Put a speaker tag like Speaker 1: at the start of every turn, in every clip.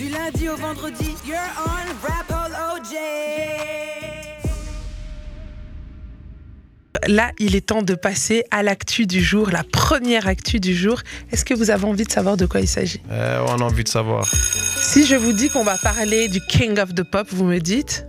Speaker 1: Du lundi au vendredi, you're on Rapology.
Speaker 2: Là, il est temps de passer à l'actu du jour, la première actu du jour. Est-ce que vous avez envie de savoir de quoi il s'agit?
Speaker 3: Euh, on a envie de savoir.
Speaker 2: Si je vous dis qu'on va parler du King of the Pop, vous me dites?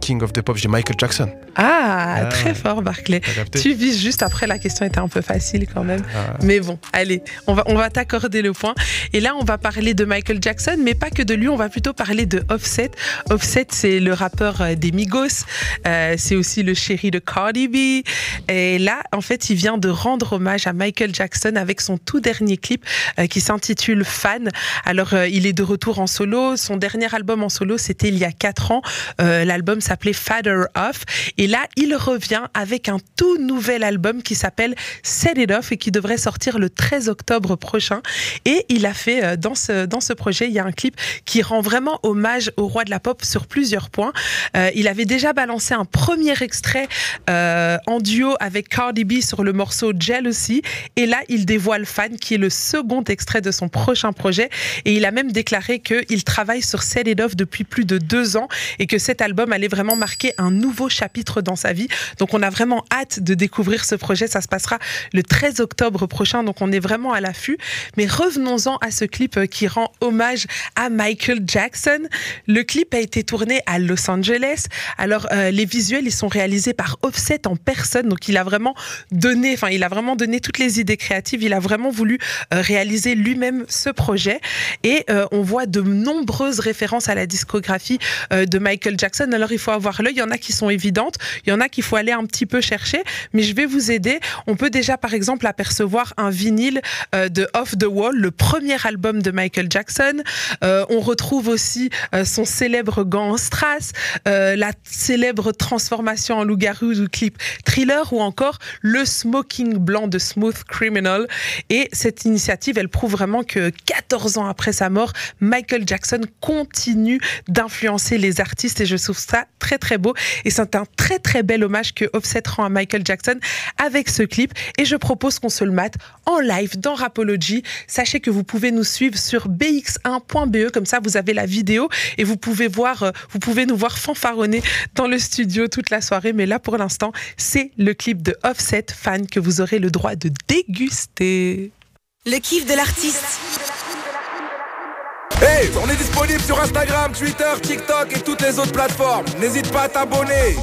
Speaker 3: King of the Pop, j'ai Michael Jackson.
Speaker 2: Ah,
Speaker 3: Ah.
Speaker 2: très fort, Barclay. Tu vises juste après, la question était un peu facile quand même.
Speaker 3: Ah.
Speaker 2: Mais bon, allez, on va, on va t'accorder le point. Et là, on va parler de Michael Jackson, mais pas que de lui, on va plutôt parler de Offset. Offset, c'est le rappeur euh, des Migos. Euh, c'est aussi le chéri de Cardi B. Et là, en fait, il vient de rendre hommage à Michael Jackson avec son tout dernier clip euh, qui s'intitule Fan. Alors, euh, il est de retour en solo. Son dernier album en solo, c'était il y a quatre ans. Euh, L'album s'appelait Father Off. Et là, il revient avec un tout nouvel album qui s'appelle Set It Off et qui devrait sortir le 13 octobre prochain. Et il a fait, euh, dans ce, dans ce projet, il y a un clip qui rend vraiment hommage au roi de la pop sur plusieurs points. Euh, il avait déjà balancé un premier extrait euh, en duo avec Cardi B sur le morceau Jealousy. Et là, il dévoile Fan, qui est le second extrait de son prochain projet. Et il a même déclaré qu'il travaille sur Set It Off depuis plus de deux ans et que cet album allait vraiment marquer un nouveau chapitre dans sa vie. Donc on a vraiment hâte de découvrir ce projet. Ça se passera le 13 octobre prochain, donc on est vraiment à l'affût. Mais revenons-en à ce clip euh, qui rend hommage à Michael Jackson. Le clip a été tourné à Los Angeles. Alors euh, les visuels, ils sont réalisés par Offset en personne, donc il a vraiment donné, enfin il a vraiment donné toutes les idées créatives. Il a vraiment voulu euh, réaliser lui-même ce projet et on voit de nombreuses références à la discographie de Michael Jackson. Alors il faut avoir l'œil. Il y en a qui sont évidentes, il y en a qu'il faut aller un petit peu chercher, mais je vais vous aider. On peut déjà par exemple apercevoir un vinyle euh, de Off the Wall, le premier album de Michael Jackson. Euh, on retrouve aussi euh, son célèbre gant en strass, la célèbre transformation en loup-garou du clip Thriller ou encore le smoking blanc de Smooth Criminal. Et cette initiative, elle prouve vraiment que 14 ans après sa mort, Michael Jackson continue d'influencer les artistes et je trouve ça très très beau. Et c'est un très très bel hommage que Offset rend à Michael Jackson avec ce clip. Et je propose qu'on se le mate en live dans Rapology. Sachez que vous pouvez nous suivre sur bx1.be, comme ça vous avez la vidéo et vous pouvez voir, euh, vous pouvez nous voir fanfaronner dans le studio toute la soirée. Mais là pour l'instant, c'est le clip de Offset fan que vous aurez le droit de déguster.
Speaker 1: Le kiff de l'artiste.
Speaker 4: Hey, on est disponible sur Instagram, Twitter, TikTok et toutes les autres plateformes. N'hésite pas à t'abonner.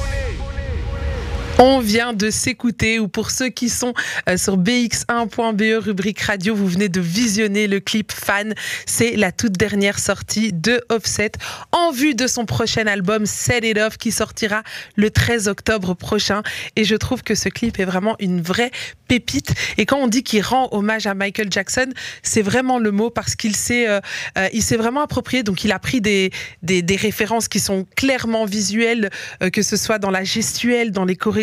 Speaker 2: On vient de s'écouter, ou pour ceux qui sont euh, sur bx1.be, rubrique radio, vous venez de visionner le clip Fan. C'est la toute dernière sortie de Offset en vue de son prochain album Set It Off qui sortira le 13 octobre prochain. Et je trouve que ce clip est vraiment une vraie pépite. Et quand on dit qu'il rend hommage à Michael Jackson, c'est vraiment le mot parce qu'il s'est, euh, euh, il s'est vraiment approprié. Donc il a pris des, des, des références qui sont clairement visuelles, que ce soit dans la gestuelle, dans les chorégraphies,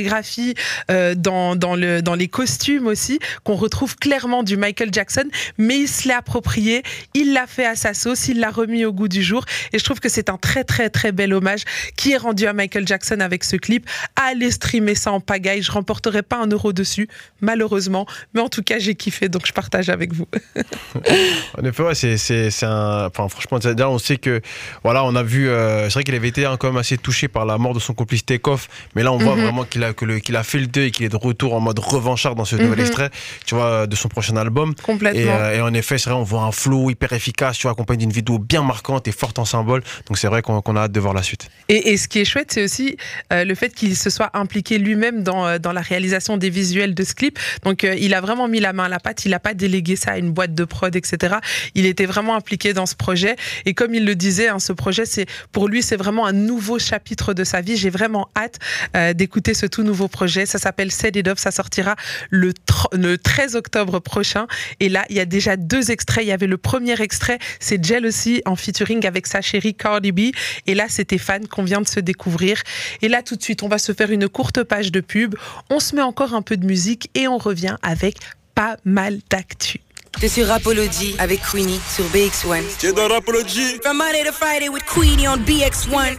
Speaker 2: euh, dans, dans, le, dans les costumes aussi, qu'on retrouve clairement du Michael Jackson, mais il se l'est approprié, il l'a fait à sa sauce, il l'a remis au goût du jour, et je trouve que c'est un très très très bel hommage qui est rendu à Michael Jackson avec ce clip. Allez streamer ça en pagaille, je remporterai pas un euro dessus, malheureusement, mais en tout cas j'ai kiffé, donc je partage avec vous.
Speaker 3: En effet, ouais, c'est, c'est, c'est un. Enfin, franchement, on sait que. Voilà, on a vu. euh, c'est vrai qu'il avait été hein, quand même assez touché par la mort de son complice Takeoff. Mais là, on voit
Speaker 2: Mhm.
Speaker 3: vraiment qu'il a, que le, qu'il a fait le deuil et qu'il est de retour en mode revanchard dans ce nouvel
Speaker 2: Mhm.
Speaker 3: extrait, tu vois, de son prochain album.
Speaker 2: Complètement.
Speaker 3: Et, euh, et en effet, c'est vrai, on voit un flow hyper efficace, tu vois, accompagné d'une vidéo bien marquante et forte en symbole. Donc, c'est vrai qu'on, qu'on a hâte de voir la suite.
Speaker 2: Et, et ce qui est chouette, c'est aussi euh, le fait qu'il se soit impliqué lui-même dans, euh, dans la réalisation des visuels de ce clip. Donc, euh, il a vraiment mis la main à la pâte. Il n'a pas délégué ça à une boîte de prod, etc. Il était vraiment impliqué dans ce projet. Et comme il le disait, hein, ce projet, c'est pour lui, c'est vraiment un nouveau chapitre de sa vie. J'ai vraiment hâte euh, d'écouter ce tout nouveau projet. Ça s'appelle Set It Up. Ça sortira le, le 13 octobre prochain. Et là, il y a déjà deux extraits. Il y avait le premier extrait, c'est Jealousy en featuring avec sa chérie Cardi B. Et là, c'était Fan qu'on vient de se découvrir. Et là, tout de suite, on va se faire une courte page de pub. On se met encore un peu de musique et on revient avec pas mal d'actu.
Speaker 1: T'es sur Rapology avec Queenie sur BX1.
Speaker 4: Tu es dans Rapology.
Speaker 1: From Monday to Friday with Queenie on BX1.